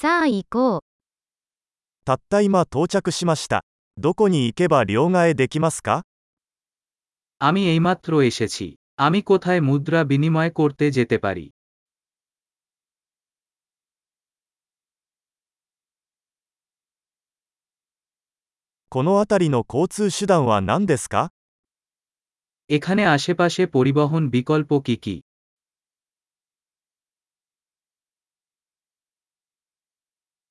さあ行こう。たった今到着しました。どこに行けば両替できますか আমি এইমাত্র এসেছি আমি কোথায় মুদ্রা বিনিময় করতে যেতে পারি この辺りの交通手段は何ですか এখানে আশেপাশে পরিবহন বিকল্প কি কি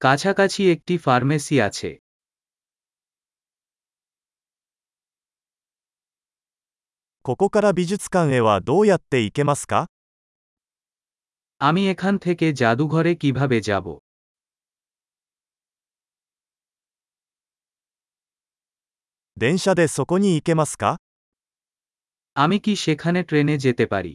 কাছাকাছি একটি ফার্মেসি আছে ここから美術館へはどうやって行けますか আমি এখান থেকে জাদুঘরে কিভাবে যাব 電車でそこに行けますか আমি কি সেখানে ট্রেনে যেতে পারি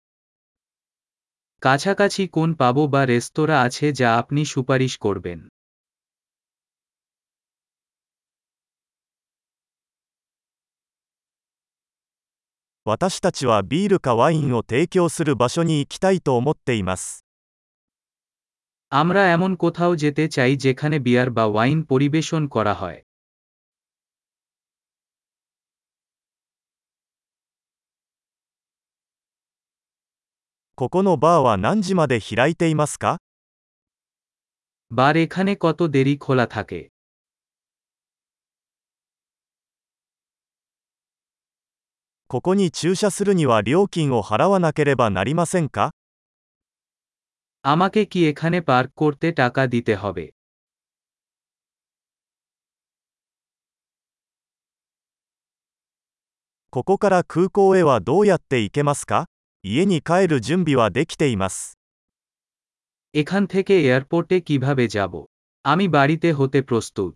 কাছাকাছি কোন পাবো বা রেস্তোরাঁ আছে যা আপনি সুপারিশ করবেন 私たちはビールかワインを提供する場所に行きたいと思っています。 আমরা এমন কোথাও যেতে চাই যেখানে বিয়ার বা ওয়াইন পরিবেশন করা হয় ここのバーは何時まで開いていますか বার এখানে কত দেরি খোলা থাকে ここに駐車するには料金を払わなければなりませんか আমাকে কি এখানে পার্ক করতে টাকা দিতে হবে ここから空港へはどうやって行けますか 家に帰る準備はできています。 এখান থেকে এয়ারপোর্টে কিভাবে যাব আমি বাড়িতে হতে প্রস্তুত